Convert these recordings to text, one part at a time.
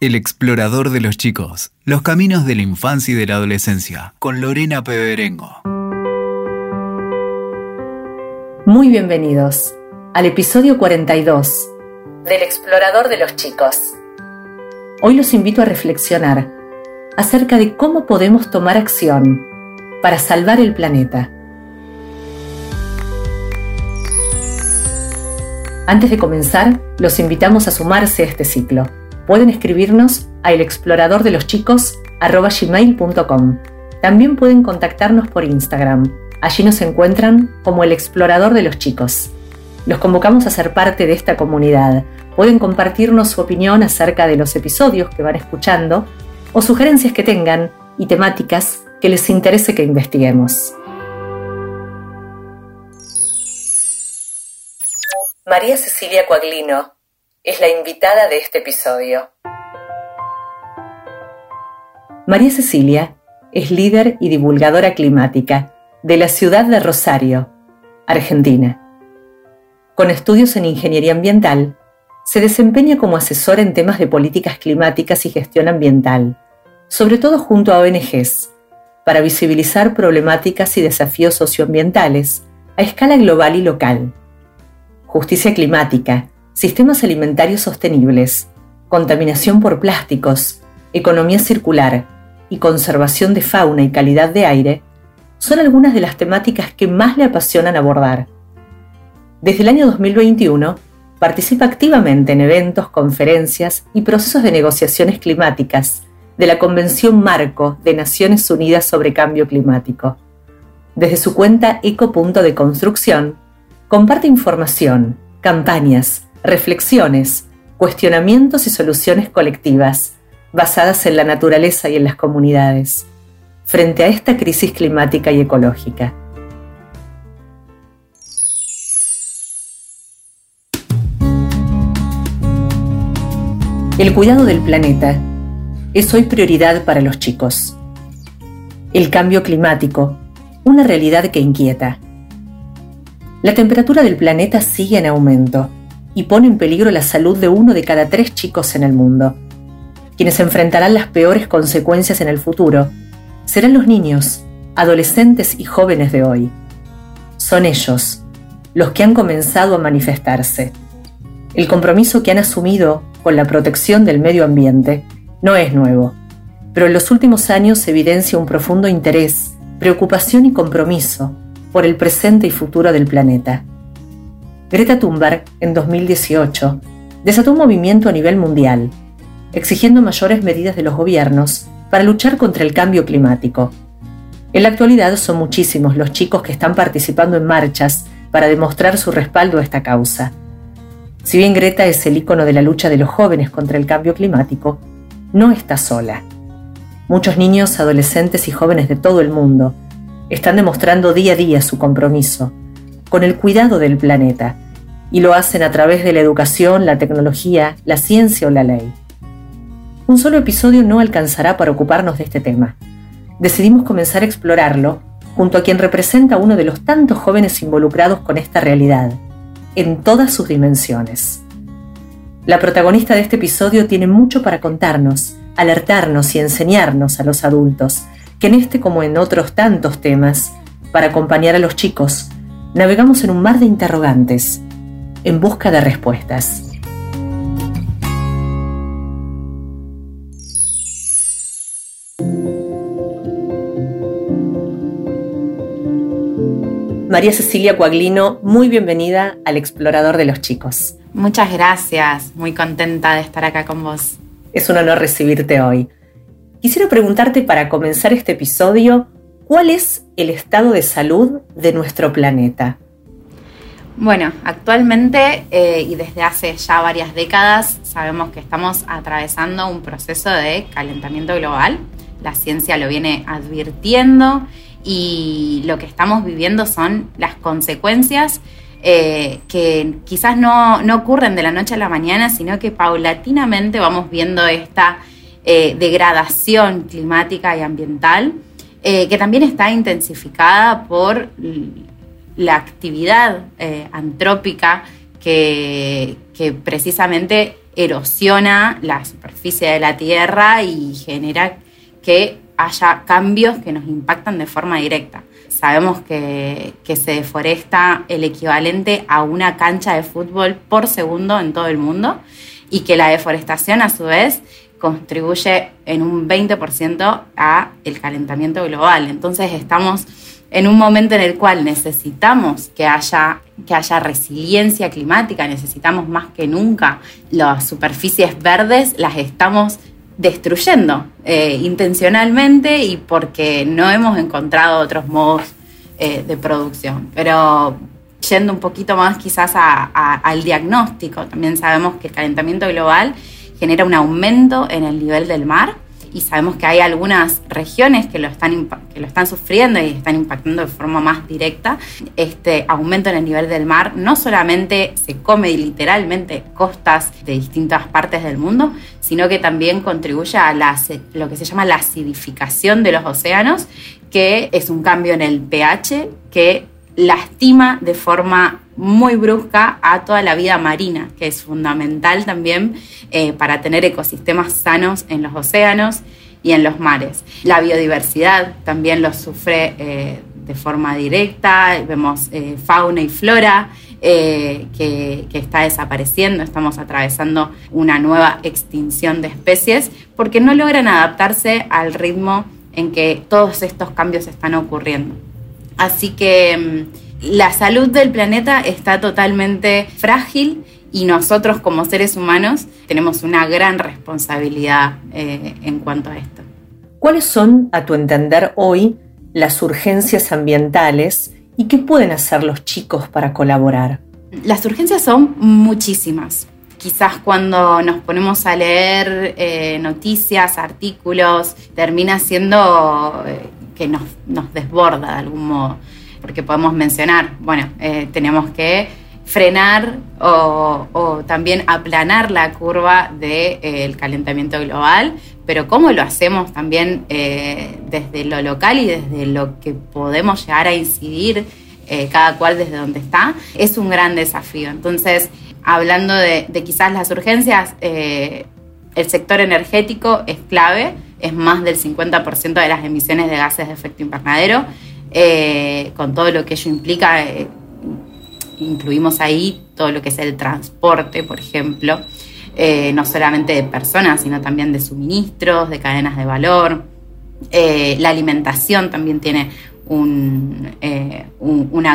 El explorador de los chicos, los caminos de la infancia y de la adolescencia, con Lorena Peberengo. Muy bienvenidos al episodio 42 del explorador de los chicos. Hoy los invito a reflexionar acerca de cómo podemos tomar acción para salvar el planeta. Antes de comenzar, los invitamos a sumarse a este ciclo pueden escribirnos a elexploradordeloschicos.com. También pueden contactarnos por Instagram. Allí nos encuentran como el explorador de los chicos. Los convocamos a ser parte de esta comunidad. Pueden compartirnos su opinión acerca de los episodios que van escuchando o sugerencias que tengan y temáticas que les interese que investiguemos. María Cecilia Coaglino es la invitada de este episodio. María Cecilia es líder y divulgadora climática de la ciudad de Rosario, Argentina. Con estudios en ingeniería ambiental, se desempeña como asesora en temas de políticas climáticas y gestión ambiental, sobre todo junto a ONGs, para visibilizar problemáticas y desafíos socioambientales a escala global y local. Justicia climática, sistemas alimentarios sostenibles, contaminación por plásticos, economía circular y conservación de fauna y calidad de aire son algunas de las temáticas que más le apasionan abordar. Desde el año 2021, participa activamente en eventos, conferencias y procesos de negociaciones climáticas de la Convención Marco de Naciones Unidas sobre Cambio Climático. Desde su cuenta Eco de Construcción, comparte información, campañas, reflexiones, cuestionamientos y soluciones colectivas basadas en la naturaleza y en las comunidades frente a esta crisis climática y ecológica. El cuidado del planeta es hoy prioridad para los chicos. El cambio climático, una realidad que inquieta. La temperatura del planeta sigue en aumento y pone en peligro la salud de uno de cada tres chicos en el mundo. Quienes enfrentarán las peores consecuencias en el futuro serán los niños, adolescentes y jóvenes de hoy. Son ellos los que han comenzado a manifestarse. El compromiso que han asumido con la protección del medio ambiente no es nuevo, pero en los últimos años evidencia un profundo interés, preocupación y compromiso por el presente y futuro del planeta. Greta Thunberg, en 2018, desató un movimiento a nivel mundial, exigiendo mayores medidas de los gobiernos para luchar contra el cambio climático. En la actualidad son muchísimos los chicos que están participando en marchas para demostrar su respaldo a esta causa. Si bien Greta es el icono de la lucha de los jóvenes contra el cambio climático, no está sola. Muchos niños, adolescentes y jóvenes de todo el mundo están demostrando día a día su compromiso con el cuidado del planeta, y lo hacen a través de la educación, la tecnología, la ciencia o la ley. Un solo episodio no alcanzará para ocuparnos de este tema. Decidimos comenzar a explorarlo junto a quien representa uno de los tantos jóvenes involucrados con esta realidad, en todas sus dimensiones. La protagonista de este episodio tiene mucho para contarnos, alertarnos y enseñarnos a los adultos, que en este como en otros tantos temas, para acompañar a los chicos navegamos en un mar de interrogantes, en busca de respuestas. María Cecilia Coaglino, muy bienvenida al Explorador de los Chicos. Muchas gracias, muy contenta de estar acá con vos. Es un honor recibirte hoy. Quisiera preguntarte para comenzar este episodio, ¿Cuál es el estado de salud de nuestro planeta? Bueno, actualmente eh, y desde hace ya varias décadas sabemos que estamos atravesando un proceso de calentamiento global. La ciencia lo viene advirtiendo y lo que estamos viviendo son las consecuencias eh, que quizás no, ocurren de la noche a la mañana, sino que paulatinamente vamos viendo esta eh, degradación climática y ambiental eh, que también está intensificada por la actividad eh, antrópica que, precisamente erosiona la superficie de la Tierra y genera que haya cambios que nos impactan de forma directa. Sabemos que, que, se deforesta el equivalente a una cancha de fútbol por segundo en todo el mundo y que la deforestación a su vez contribuye en un 20% a el calentamiento global. Entonces estamos en un momento en el cual necesitamos que haya, que haya resiliencia climática, necesitamos más que nunca las superficies verdes, las estamos destruyendo eh, intencionalmente y porque no hemos encontrado otros modos eh, de producción. Pero yendo un poquito más quizás al diagnóstico, también sabemos que el calentamiento global genera un aumento en el nivel del mar y sabemos que hay algunas regiones que lo están, que lo están sufriendo y están impactando de forma más directa. Este aumento en el nivel del mar no solamente se come literalmente costas de distintas partes del mundo, sino que también contribuye a lo que se llama la acidificación de los océanos, que es un cambio en el pH que lastima de forma muy brusca a toda la vida marina, que es fundamental también eh, para tener ecosistemas sanos en los océanos y en los mares. La biodiversidad también lo sufre eh, de forma directa, vemos eh, fauna y flora que, que, está desapareciendo, estamos atravesando una nueva extinción de especies porque no logran adaptarse al ritmo en que todos estos cambios están ocurriendo. Así que mm, la salud del planeta está totalmente frágil y nosotros como seres humanos tenemos una gran responsabilidad eh, en cuanto a esto. ¿Cuáles son, a tu entender, hoy las urgencias ambientales y qué pueden hacer los chicos para colaborar? Las urgencias son muchísimas. Quizás cuando nos ponemos a leer eh, noticias, artículos, termina siendo eh, que nos, desborda de algún modo, porque podemos mencionar, bueno, eh, tenemos que frenar o, también aplanar la curva del eh, calentamiento global, pero cómo lo hacemos también eh, desde lo local y desde lo que podemos llegar a incidir cada cual desde donde está, es un gran desafío. Entonces, hablando de, de quizás las urgencias, el sector energético es clave, es más del 50% de las emisiones de gases de efecto invernadero, eh, con todo lo que ello implica. Eh, incluimos ahí todo lo que es el transporte, por ejemplo, eh, no solamente de personas, sino también de suministros, de cadenas de valor. la alimentación también tiene una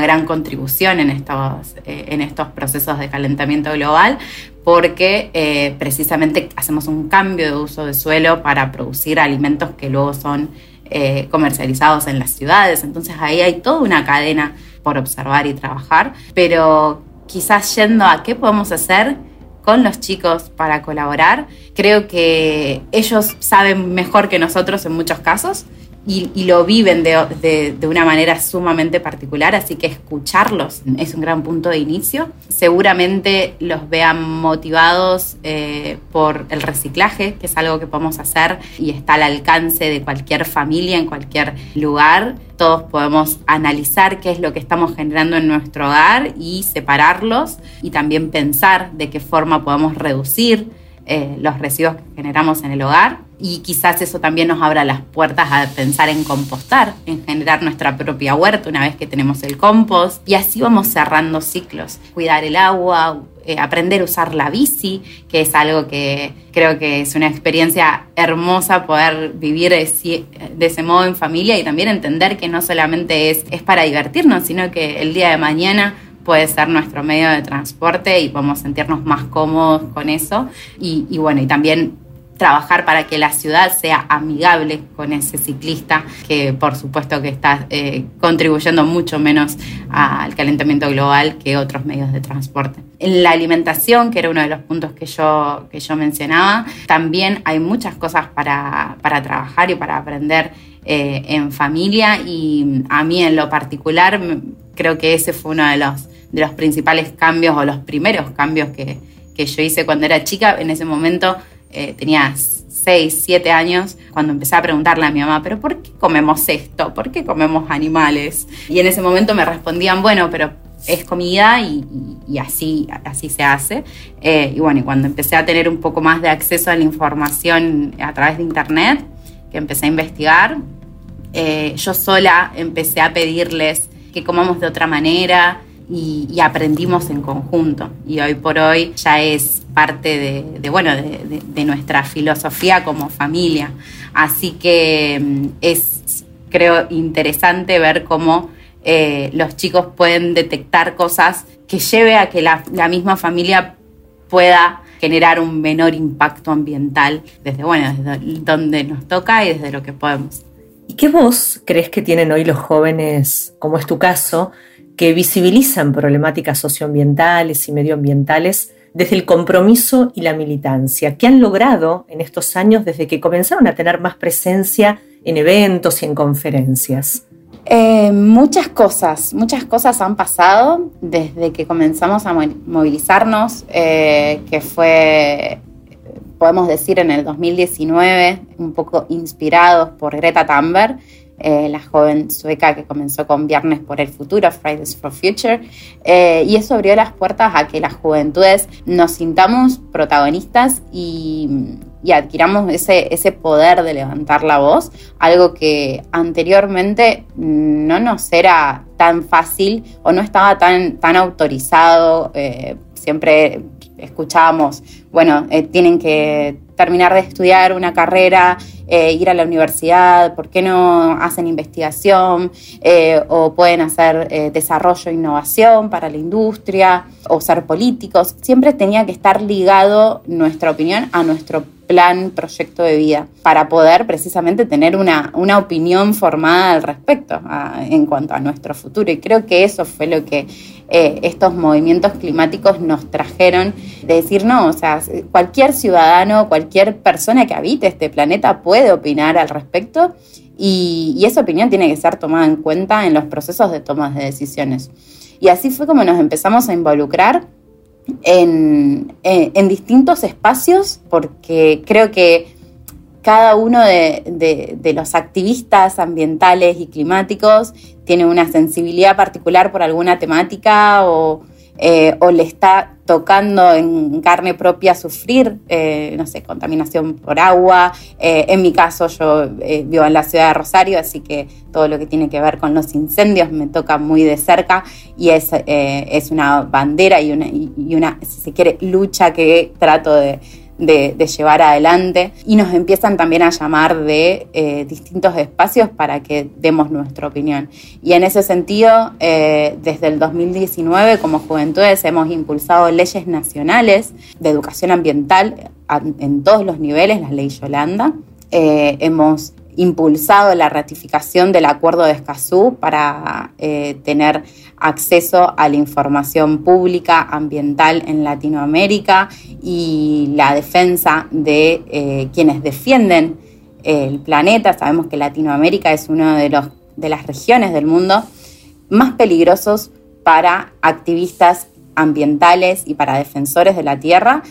gran contribución en estos, en estos procesos de calentamiento global, porque eh, precisamente hacemos un cambio de uso de suelo para producir alimentos que luego son eh, comercializados en las ciudades. Entonces ahí hay toda una cadena por observar y trabajar, pero quizás yendo a qué podemos hacer con los chicos para colaborar, creo que ellos saben mejor que nosotros en muchos casos y, lo viven de, una manera sumamente particular, así que escucharlos es un gran punto de inicio. Seguramente los vean motivados eh, por el reciclaje, que es algo que podemos hacer y está al alcance de cualquier familia, en cualquier lugar. Todos podemos analizar qué es lo que estamos generando en nuestro hogar y separarlos y también pensar de qué forma podemos reducir eh, los residuos que generamos en el hogar y quizás eso también nos abra las puertas a pensar en compostar, en generar nuestra propia huerta una vez que tenemos el compost y así vamos cerrando ciclos, cuidar el agua, eh, aprender a usar la bici, que es algo que creo que es una experiencia hermosa poder vivir de, ese modo en familia y también entender que no solamente es, es para divertirnos, sino que el día de mañana puede ser nuestro medio de transporte y podemos sentirnos más cómodos con eso. Y, bueno, y también trabajar para que la ciudad sea amigable con ese ciclista, que por supuesto que está eh, contribuyendo mucho menos al calentamiento global que otros medios de transporte. En la alimentación, que era uno de los puntos que yo, que yo mencionaba, también hay muchas cosas para, para trabajar y para aprender eh, en familia y a mí en lo particular creo que ese fue uno de los de los principales cambios o los primeros cambios que, yo hice cuando era chica. En ese momento eh, tenía 6, 7 años, cuando empecé a preguntarle a mi mamá, pero ¿por qué comemos esto? ¿Por qué comemos animales? Y en ese momento me respondían, bueno, pero es comida y, así, así se hace. Eh, y bueno, y cuando empecé a tener un poco más de acceso a la información a través de Internet, que empecé a investigar, eh, yo sola empecé a pedirles que comamos de otra manera y, aprendimos en conjunto. Y hoy por hoy ya es parte de, bueno, de, nuestra filosofía como familia. Así que mm, es, creo, interesante ver cómo eh, los chicos pueden detectar cosas que lleve a que la, misma familia pueda generar un menor impacto ambiental desde, bueno, desde donde nos toca y desde lo que podemos. ¿Y qué voz crees que tienen hoy los jóvenes, como es tu caso, que visibilizan problemáticas socioambientales y medioambientales desde el compromiso y la militancia? ¿Qué han logrado en estos años desde que comenzaron a tener más presencia en eventos y en conferencias? Eh, muchas cosas, muchas cosas han pasado desde que comenzamos a movilizarnos, eh, que fue podemos decir en el 2019, un poco inspirados por Greta Thunberg, eh, la joven sueca que comenzó con Viernes por el Futuro, Fridays for Future, eh, y eso abrió las puertas a que las juventudes nos sintamos protagonistas y, adquiramos ese, ese poder de levantar la voz, algo que anteriormente no nos era tan fácil o no estaba tan, tan autorizado. Eh, siempre escuchábamos, bueno, tienen que terminar de estudiar una carrera, eh, ir a la universidad, ¿por qué no hacen investigación eh, o pueden hacer desarrollo e innovación para la industria o ser políticos? Siempre tenía que estar ligado nuestra opinión a nuestro plan, proyecto de vida, para poder precisamente tener una, una opinión formada al respecto en cuanto a nuestro futuro. Y creo que eso fue lo que eh, estos movimientos climáticos nos trajeron de decir, no, o sea, cualquier ciudadano, cualquier persona que habite este planeta puede opinar al respecto y, esa opinión tiene que ser tomada en cuenta en los procesos de toma de decisiones. Y así fue como nos empezamos a involucrar en, en distintos espacios porque creo que cada uno de, los activistas ambientales y climáticos tiene una sensibilidad particular por alguna temática o, eh, le está tocando en carne propia sufrir, eh, no sé, contaminación por agua. Eh, en mi caso, yo vivo en la ciudad de Rosario, así que todo lo que tiene que ver con los incendios me toca muy de cerca y es, es una bandera y una, y una, si se quiere, lucha que trato de de, llevar adelante y nos empiezan también a llamar de eh, distintos espacios para que demos nuestra opinión. Y en ese sentido, eh, desde el 2019 como Juventudes hemos impulsado leyes nacionales de educación ambiental en todos los niveles, la ley Yolanda. Eh, hemos impulsado la ratificación del Acuerdo de Escazú para eh, tener acceso a la información pública ambiental en Latinoamérica y la defensa de eh, quienes defienden el planeta. Sabemos que Latinoamérica es una de, de las regiones del mundo más peligrosos para activistas ambientales y para defensores de la tierra.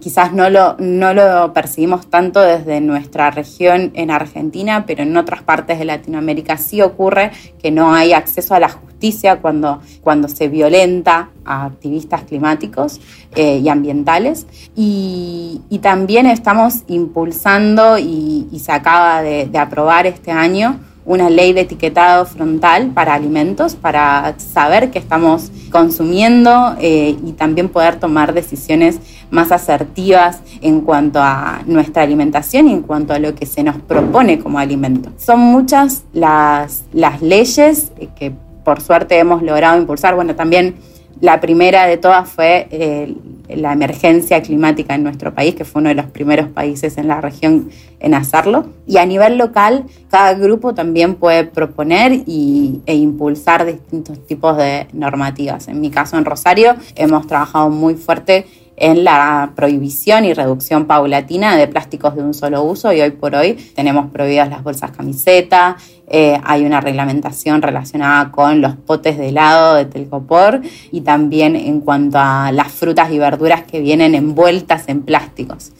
quizás no lo, no lo percibimos tanto desde nuestra región en Argentina, pero en otras partes de Latinoamérica sí ocurre que no hay acceso a la justicia cuando, cuando se violenta a activistas climáticos eh, y ambientales. Y, también estamos impulsando, y, se acaba de aprobar este año, una ley de etiquetado frontal para alimentos, para saber qué estamos consumiendo eh, y también poder tomar decisiones más asertivas en cuanto a nuestra alimentación y en cuanto a lo que se nos propone como alimento. Son muchas las, las leyes que por suerte hemos logrado impulsar. Bueno, también la primera de todas fue eh, la emergencia climática en nuestro país, que fue uno de los primeros países en la región en hacerlo. Y a nivel local, cada grupo también puede proponer y, e impulsar distintos tipos de normativas. En mi caso, en Rosario, hemos trabajado muy fuerte en la prohibición y reducción paulatina de plásticos de un solo uso y hoy por hoy tenemos prohibidas las bolsas camiseta, eh, hay una reglamentación relacionada con los potes de helado de telcopor y también en cuanto a las frutas y verduras que vienen envueltas en plásticos.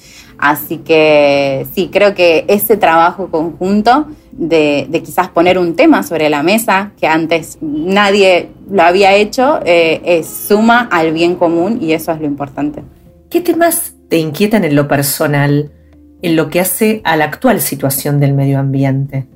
Así que sí, creo que ese trabajo conjunto de, quizás poner un tema sobre la mesa que antes nadie lo había hecho, eh, suma al bien común y eso es lo importante. ¿Qué temas te inquietan en lo personal, en lo que hace a la actual situación del medio ambiente?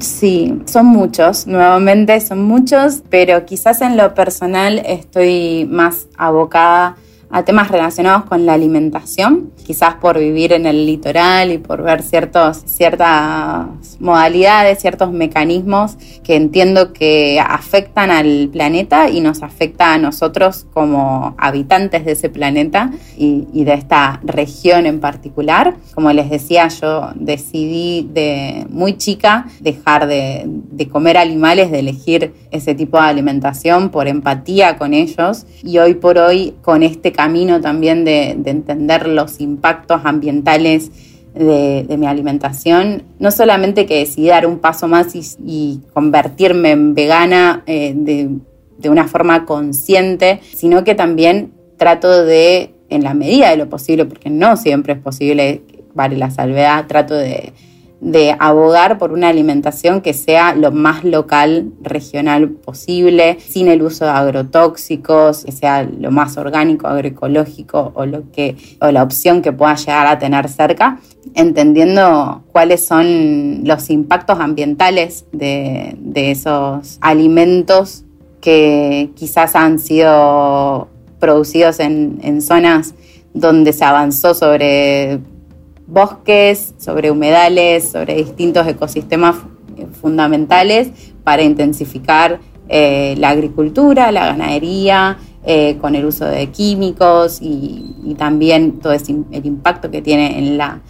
Sí, son muchos, nuevamente son muchos, pero quizás en lo personal estoy más abocada a temas relacionados con la alimentación, quizás por vivir en el litoral y por ver ciertos, ciertas modalidades, ciertos mecanismos que entiendo que afectan al planeta y nos afecta a nosotros como habitantes de ese planeta y, de esta región en particular. Como les decía, yo decidí de muy chica dejar de, comer animales, de elegir ese tipo de alimentación por empatía con ellos y hoy por hoy con este camino también de, entender los impactos ambientales de, mi alimentación, no solamente que decidí dar un paso más y, convertirme en vegana eh, de, una forma consciente, sino que también trato de, en la medida de lo posible, porque no siempre es posible, vale la salvedad, trato de de abogar por una alimentación que sea lo más local, regional posible, sin el uso de agrotóxicos, que sea lo más orgánico, agroecológico o, lo que, o la opción que pueda llegar a tener cerca, entendiendo cuáles son los impactos ambientales de, esos alimentos que quizás han sido producidos en, en zonas donde se avanzó sobre bosques, sobre humedales, sobre distintos ecosistemas fundamentales para intensificar eh, la agricultura, la ganadería, eh, con el uso de químicos y, y también todo el impacto que tiene en la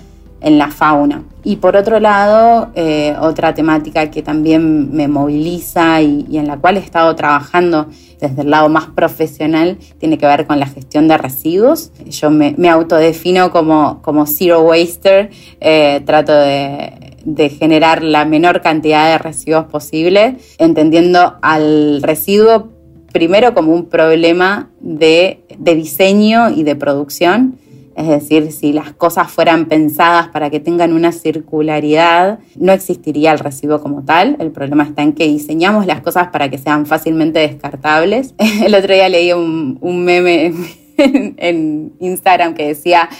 en la fauna. Y por otro lado, eh, otra temática que también me moviliza y, en la cual he estado trabajando desde el lado más profesional tiene que ver con la gestión de residuos. Yo me, autodefino como, como zero waster, eh, trato de, generar la menor cantidad de residuos posible, entendiendo al residuo primero como un problema de diseño y de producción es decir, si las cosas fueran pensadas para que tengan una circularidad, no existiría el residuo como tal. El problema está en que diseñamos las cosas para que sean fácilmente descartables. El otro día leí un, meme en Instagram que decía,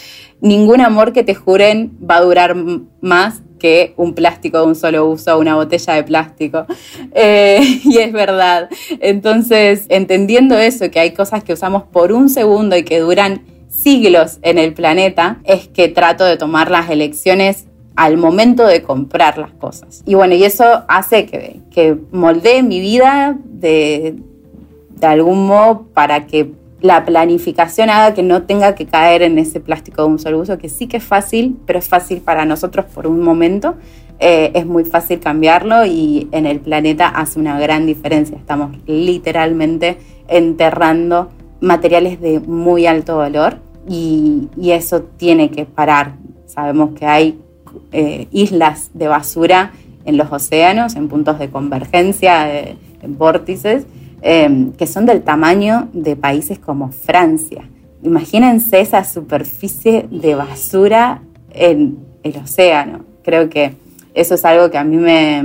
ningún amor que te juren va a durar más que un plástico de un solo uso, una botella de plástico. Eh, y es verdad. Entonces, entendiendo eso, que hay cosas que usamos por un segundo y que duran siglos en el planeta, es que trato de tomar las elecciones al momento de comprar las cosas. Y bueno, y eso hace que, que moldee mi vida de, de algún modo para que la planificación haga que no tenga que caer en ese plástico de un solo uso, que sí que es fácil, pero es fácil para nosotros por un momento. Eh, es muy fácil cambiarlo y en el planeta hace una gran diferencia. Estamos literalmente enterrando materiales de muy alto valor y, eso tiene que parar. Sabemos que hay eh, islas de basura en los océanos, en puntos de convergencia, en vórtices, em, que son del tamaño de países como Francia. Imagínense esa superficie de basura en el océano. Creo que eso es algo que a mí me,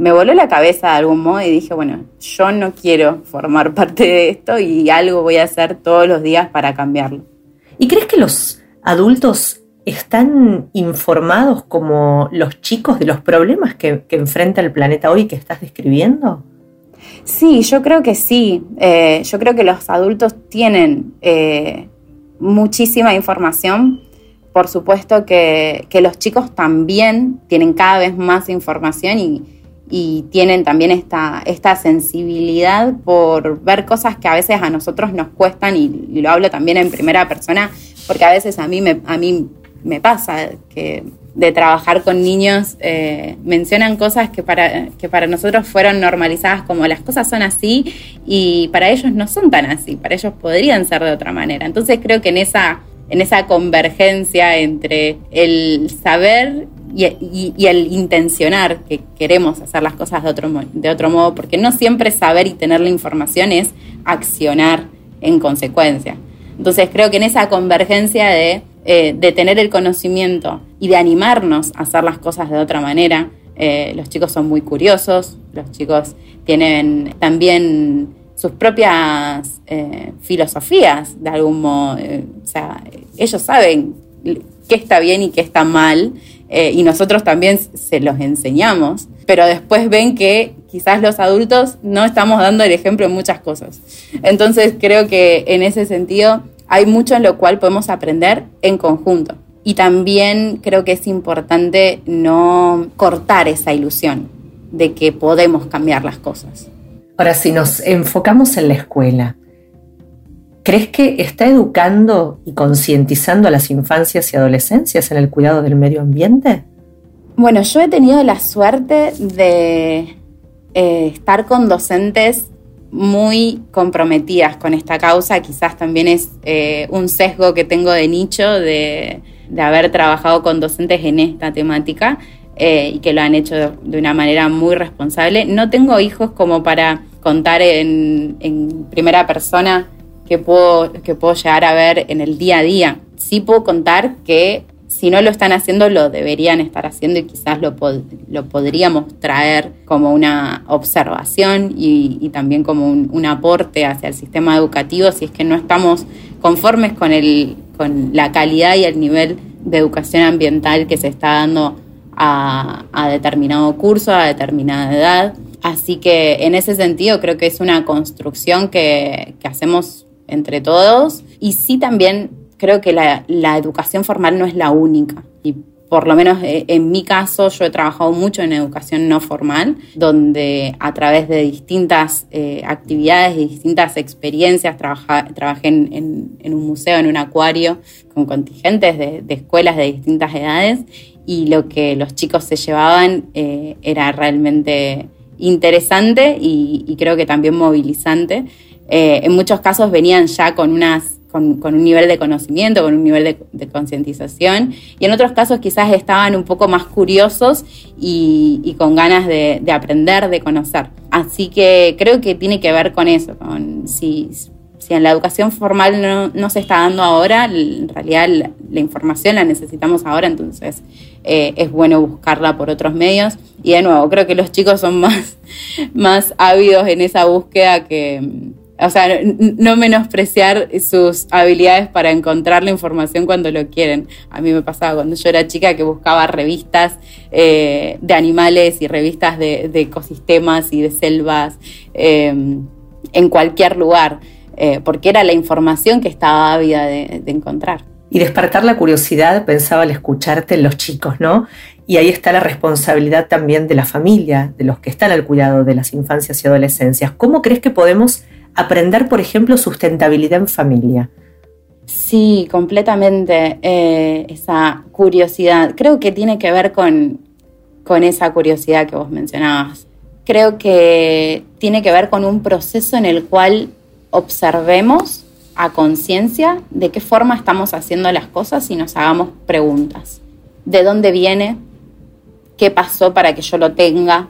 me voló la cabeza de algún modo y dije, bueno, yo no quiero formar parte de esto y algo voy a hacer todos los días para cambiarlo. ¿Y crees que los adultos están informados como los chicos de los problemas que, enfrenta el planeta hoy que estás describiendo? Sí, yo creo que sí. Eh, yo creo que los adultos tienen eh, muchísima información por supuesto que, que, los chicos también tienen cada vez más información y, y tienen también esta, esta sensibilidad por ver cosas que a veces a nosotros nos cuestan y, lo hablo también en primera persona porque a veces a mí me, a mí me pasa que de trabajar con niños eh, mencionan cosas que para, que para nosotros fueron normalizadas como las cosas son así y para ellos no son tan así, para ellos podrían ser de otra manera. Entonces creo que en esa, en esa convergencia entre el saber y, el intencionar que queremos hacer las cosas de otro, de otro modo, porque no siempre saber y tener la información es accionar en consecuencia. Entonces creo que en esa convergencia de eh, de tener el conocimiento y de animarnos a hacer las cosas de otra manera. Eh, los chicos son muy curiosos, los chicos tienen también sus propias eh, filosofías, de algún modo. o sea, ellos saben qué está bien y qué está mal, y nosotros también se los enseñamos, pero después ven que quizás los adultos no estamos dando el ejemplo en muchas cosas. Entonces creo que en ese sentido hay mucho en lo cual podemos aprender en conjunto. Y también creo que es importante no cortar esa ilusión de que podemos cambiar las cosas. Ahora, si nos enfocamos en la escuela, ¿crees que está educando y concientizando a las infancias y adolescencias en el cuidado del medio ambiente? Bueno, yo he tenido la suerte de eh, estar con docentes muy comprometidas con esta causa. Quizás también es eh, un sesgo que tengo de nicho de, haber trabajado con docentes en esta temática eh, y que lo han hecho de una manera muy responsable. No tengo hijos como para contar en, primera persona que puedo, que puedo llegar a ver en el día a día. Sí puedo contar que si no lo están haciendo, lo deberían estar haciendo y quizás lo, lo podríamos traer como una observación y, también como un, aporte hacia el sistema educativo si es que no estamos conformes con, el, con la calidad y el nivel de educación ambiental que se está dando a, determinado curso, a determinada edad. Así que en ese sentido creo que es una construcción que, que hacemos entre todos y sí también creo que la, educación formal no es la única. Y por lo menos eh, en mi caso, yo he trabajado mucho en educación no formal, donde a través de distintas eh, actividades y distintas experiencias trabajé en, un museo, en un acuario, con contingentes de, escuelas de distintas edades, y lo que los chicos se llevaban eh, era realmente interesante y, creo que también movilizante. en muchos casos venían ya con unas con, un nivel de conocimiento, con un nivel de, concientización, y en otros casos quizás estaban un poco más curiosos y, con ganas de, aprender, de conocer. Así que creo que tiene que ver con eso, con si, si en la educación formal no, se está dando ahora, en realidad la, información la necesitamos ahora, entonces eh, es bueno buscarla por otros medios. Y de nuevo, creo que los chicos son más, más ávidos en esa búsqueda que o sea, no menospreciar sus habilidades para encontrar la información cuando lo quieren. A mí me pasaba cuando yo era chica que buscaba revistas eh, de animales y revistas de, ecosistemas y de selvas em, en cualquier lugar, eh, porque era la información que estaba ávida de encontrar. Y despertar la curiosidad, pensaba al escucharte en los chicos, ¿no? Y ahí está la responsabilidad también de la familia, de los que están al cuidado de las infancias y adolescencias. ¿Cómo crees que podemos aprender, por ejemplo, sustentabilidad en familia. Sí, completamente. Eh, esa curiosidad. Creo que tiene que ver con, con esa curiosidad que vos mencionabas. Creo que tiene que ver con un proceso en el cual observemos a conciencia de qué forma estamos haciendo las cosas y nos hagamos preguntas. ¿De dónde viene? ¿Qué pasó para que yo lo tenga?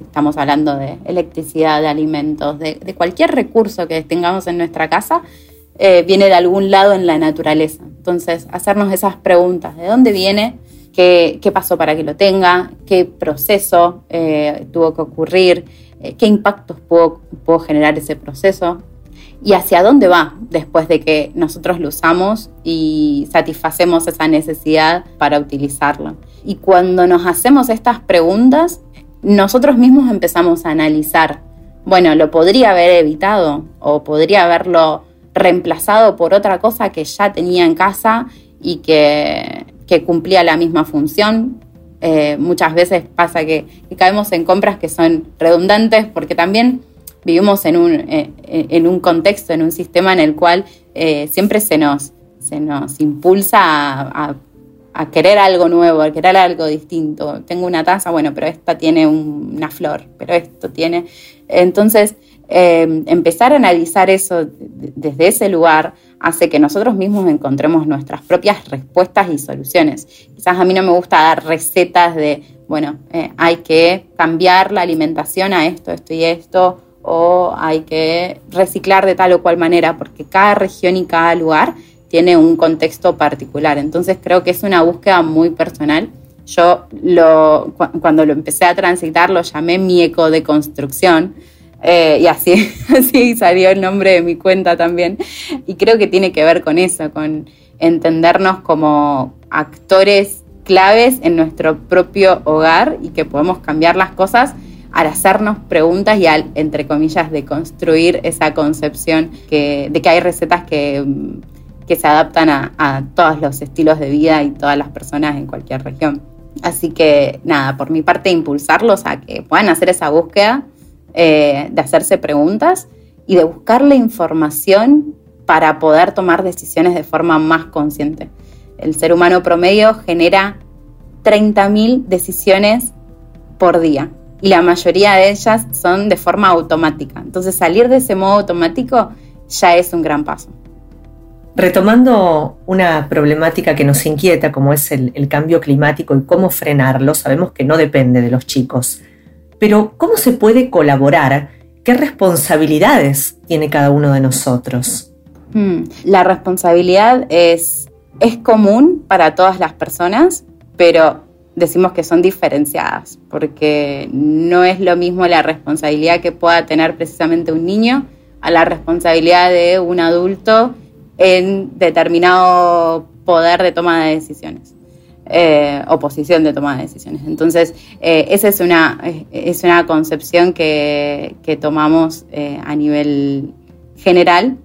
estamos hablando de electricidad, de alimentos, de, cualquier recurso que tengamos en nuestra casa, eh, viene de algún lado en la naturaleza. Entonces, hacernos esas preguntas, ¿de dónde viene? ¿Qué, pasó para que lo tenga? ¿Qué proceso eh, tuvo que ocurrir? Eh, ¿Qué impactos pudo, pudo generar ese proceso? Y hacia dónde va después de que nosotros lo usamos y satisfacemos esa necesidad para utilizarlo. Y cuando nos hacemos estas preguntas, nosotros mismos empezamos a analizar, bueno, lo podría haber evitado o podría haberlo reemplazado por otra cosa que ya tenía en casa y que, cumplía la misma función. Eh, muchas veces pasa que, caemos en compras que son redundantes porque también vivimos en un, eh, en un contexto, en un sistema en el cual eh, siempre se nos, se nos impulsa a a querer algo nuevo, a querer algo distinto. Tengo una taza, bueno, pero esta tiene una flor, pero esto tiene... Entonces, em, empezar a analizar eso desde ese lugar hace que nosotros mismos encontremos nuestras propias respuestas y soluciones. Quizás a mí no me gusta dar recetas de, bueno, eh, hay que cambiar la alimentación a esto, esto y esto, o hay que reciclar de tal o cual manera, porque cada región y cada lugar tiene un contexto particular. Entonces creo que es una búsqueda muy personal. Yo lo, cuando lo empecé a transitar lo llamé mi eco de construcción. Eh, y así, así salió el nombre de mi cuenta también. Y creo que tiene que ver con eso, con entendernos como actores claves en nuestro propio hogar y que podemos cambiar las cosas al hacernos preguntas y al, entre comillas, de construir esa concepción que, de que hay recetas que, que se adaptan a, a, todos los estilos de vida y todas las personas en cualquier región. Así que nada, por mi parte, impulsarlos a que puedan hacer esa búsqueda, eh, de hacerse preguntas y de buscar la información para poder tomar decisiones de forma más consciente. El ser humano promedio genera 30.000 decisiones por día y la mayoría de ellas son de forma automática. Entonces salir de ese modo automático ya es un gran paso. Retomando una problemática que nos inquieta como es el, el, cambio climático y cómo frenarlo, sabemos que no depende de los chicos. Pero ¿cómo se puede colaborar? ¿Qué responsabilidades tiene cada uno de nosotros? Hmm. La responsabilidad es, es común para todas las personas, pero decimos que son diferenciadas, porque no es lo mismo la responsabilidad que pueda tener precisamente un niño a la responsabilidad de un adulto en determinado poder de toma de decisiones. Eh, o posición de toma de decisiones. Entonces, eh, esa es una, es una concepción que, que tomamos eh, a nivel general,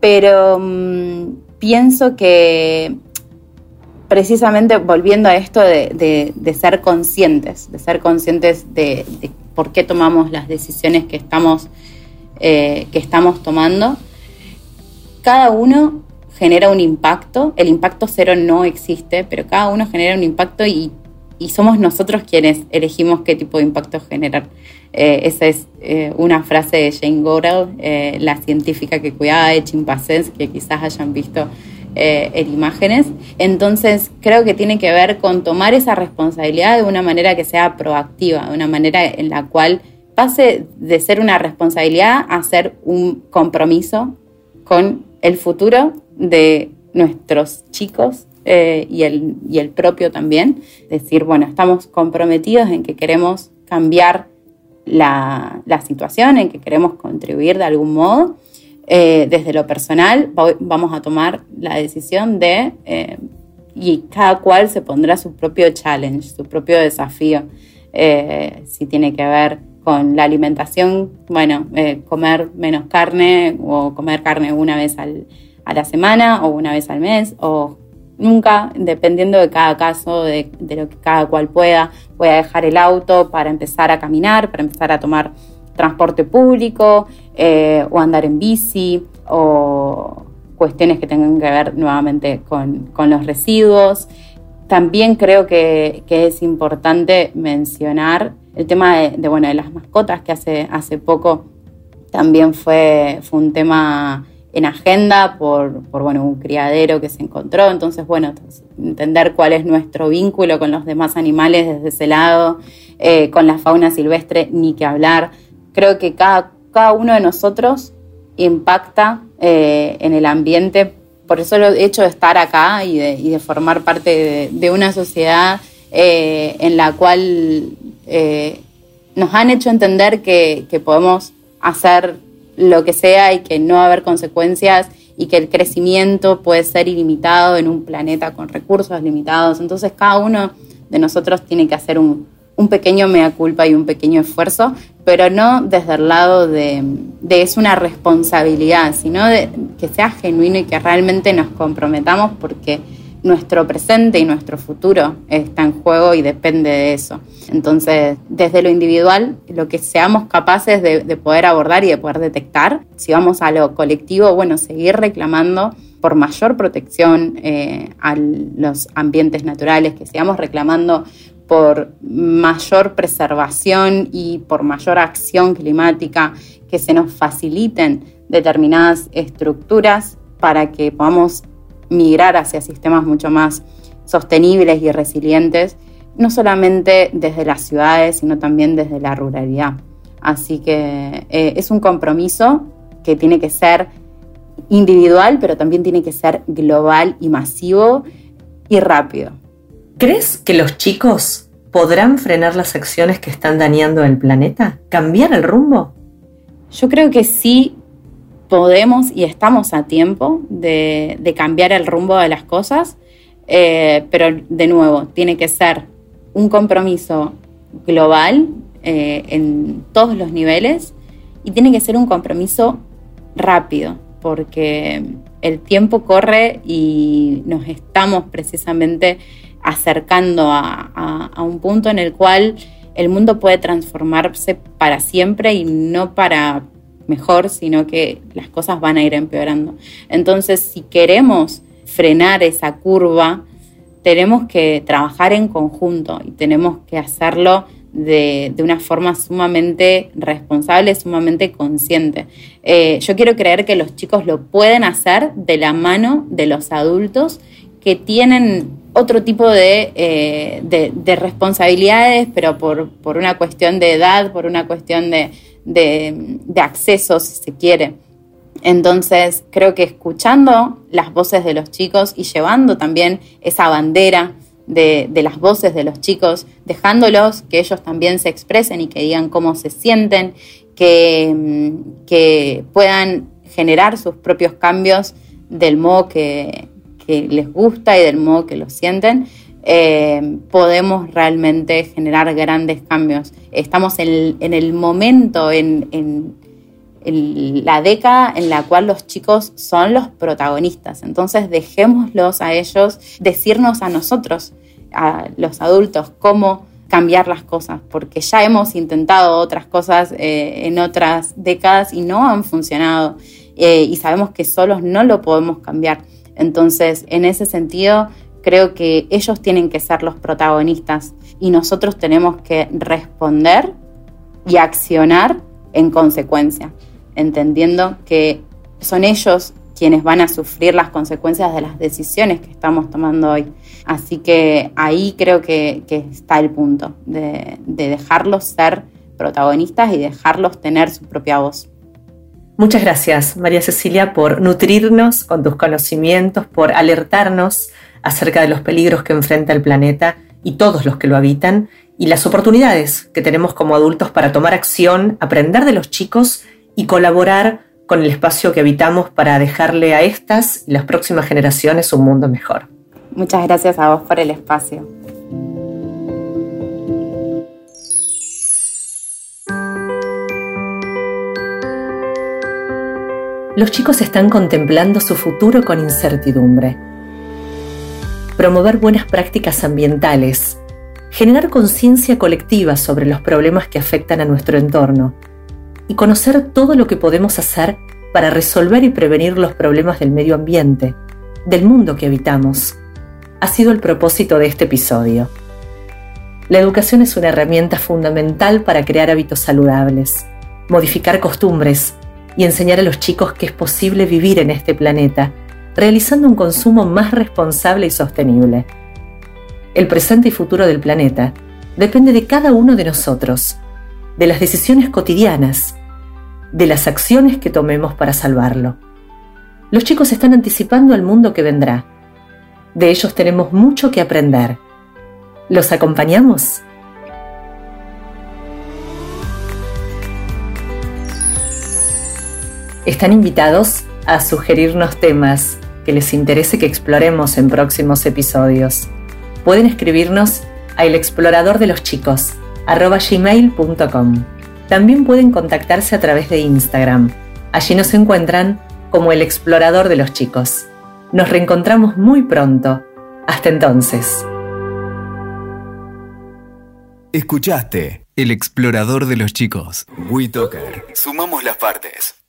pero mmm, pienso que precisamente volviendo a esto de, de, ser conscientes, de ser conscientes de, por qué tomamos las decisiones que estamos, eh, que estamos tomando, cada uno genera un impacto, el impacto cero no existe, pero cada uno genera un impacto y, y somos nosotros quienes elegimos qué tipo de impacto generar. Eh, esa es eh, una frase de Jane Goodall, la científica que cuidaba de chimpancés, que quizás hayan visto eh, en imágenes. Entonces, creo que tiene que ver con tomar esa responsabilidad de una manera que sea proactiva, de una manera en la cual pase de ser una responsabilidad a ser un compromiso con el futuro de nuestros chicos eh, y, el, y el propio también. Decir, bueno, estamos comprometidos en que queremos cambiar la, la situación, en que queremos contribuir de algún modo eh, desde lo personal vamos a tomar la decisión de, eh, y cada cual se pondrá su propio challenge, su propio desafío, eh, si tiene que ver con la alimentación, bueno, comer menos carne o comer carne una vez al, a la semana o una vez al mes o nunca, dependiendo de cada caso, de, de lo que cada cual pueda, voy a dejar el auto para empezar a caminar, para empezar a tomar transporte público eh, o andar en bici o cuestiones que tengan que ver nuevamente con, con los residuos. También creo que, que, es importante mencionar el tema de, bueno, de las mascotas, que hace, hace poco también fue, fue un tema en agenda por, por, bueno, un criadero que se encontró. Entonces, bueno, entender cuál es nuestro vínculo con los demás animales desde ese lado, eh, con la fauna silvestre, ni que hablar creo que cada, cada uno de nosotros impacta eh, en el ambiente. Por eso el hecho de estar acá y de, formar parte de, de una sociedad eh, en la cual eh, nos han hecho entender que, que, podemos hacer lo que sea y que no va a haber consecuencias y que el crecimiento puede ser ilimitado en un planeta con recursos limitados. Entonces cada uno de nosotros tiene que hacer un, un pequeño mea culpa y un pequeño esfuerzo, pero no desde el lado de, es una responsabilidad, sino que sea genuino y que realmente nos comprometamos porque nuestro presente y nuestro futuro está en juego y depende de eso. Entonces, desde lo individual, lo que seamos capaces de, de poder abordar y de poder detectar, si vamos a lo colectivo, bueno, seguir reclamando por mayor protección eh, a los ambientes naturales, que sigamos reclamando por mayor preservación y por mayor acción climática, que se nos faciliten determinadas estructuras para que podamos migrar hacia sistemas mucho más sostenibles y resilientes, no solamente desde las ciudades, sino también desde la ruralidad. Así que eh, es un compromiso que tiene que ser individual, pero también tiene que ser global y masivo y rápido. ¿Crees que los chicos podrán frenar las acciones que están dañando el planeta? ¿Cambiar el rumbo? Yo creo que sí podemos y estamos a tiempo de, cambiar el rumbo de las cosas, eh, pero de nuevo, tiene que ser un compromiso global eh, en todos los niveles y tiene que ser un compromiso rápido, porque el tiempo corre y nos estamos precisamente acercando a, un punto en el cual el mundo puede transformarse para siempre y no para mejor, sino que las cosas van a ir empeorando. Entonces, si queremos frenar esa curva, tenemos que trabajar en conjunto y tenemos que hacerlo de, una forma sumamente responsable, sumamente consciente. Eh, yo quiero creer que los chicos lo pueden hacer de la mano de los adultos que tienen otro tipo de, eh, responsabilidades, pero por, una cuestión de edad, por una cuestión de, acceso, si se quiere. Entonces, creo que escuchando las voces de los chicos y llevando también esa bandera de, las voces de los chicos, dejándolos que ellos también se expresen y que digan cómo se sienten, que, que puedan generar sus propios cambios del modo que, les gusta y del modo que lo sienten, eh, podemos realmente generar grandes cambios. Estamos en, el momento, en, en la década en la cual los chicos son los protagonistas. Entonces dejémoslos a ellos decirnos a nosotros, a los adultos, cómo cambiar las cosas, porque ya hemos intentado otras cosas eh, en otras décadas y no han funcionado eh, y sabemos que solos no lo podemos cambiar. Entonces, en ese sentido, creo que ellos tienen que ser los protagonistas y nosotros tenemos que responder y accionar en consecuencia entendiendo que son ellos quienes van a sufrir las consecuencias de las decisiones que estamos tomando hoy. Así que ahí creo que, está el punto, de, de dejarlos ser protagonistas y dejarlos tener su propia voz. Muchas gracias, María Cecilia, por nutrirnos con tus conocimientos, por alertarnos acerca de los peligros que enfrenta el planeta y todos los que lo habitan, y las oportunidades que tenemos como adultos para tomar acción, aprender de los chicos y colaborar con el espacio que habitamos para dejarle a estas y las próximas generaciones un mundo mejor. Muchas gracias a vos por el espacio. Los chicos están contemplando su futuro con incertidumbre. Promover buenas prácticas ambientales, generar conciencia colectiva sobre los problemas que afectan a nuestro entorno, y conocer todo lo que podemos hacer para resolver y prevenir los problemas del medio ambiente, del mundo que habitamos, ha sido el propósito de este episodio. La educación es una herramienta fundamental para crear hábitos saludables, modificar costumbres y enseñar a los chicos que es posible vivir en este planeta, realizando un consumo más responsable y sostenible. El presente y futuro del planeta depende de cada uno de nosotros de las decisiones cotidianas, de las acciones que tomemos para salvarlo. Los chicos están anticipando el mundo que vendrá. De ellos tenemos mucho que aprender. ¿Los acompañamos? Están invitados a sugerirnos temas que les interese que exploremos en próximos episodios. Pueden escribirnos a El Explorador de los Chicos gmail.com. También pueden contactarse a través de Instagram. Allí nos encuentran como el explorador de los chicos. Nos reencontramos muy pronto. Hasta entonces. Escuchaste El explorador de los chicos. WeToker. Sumamos las partes.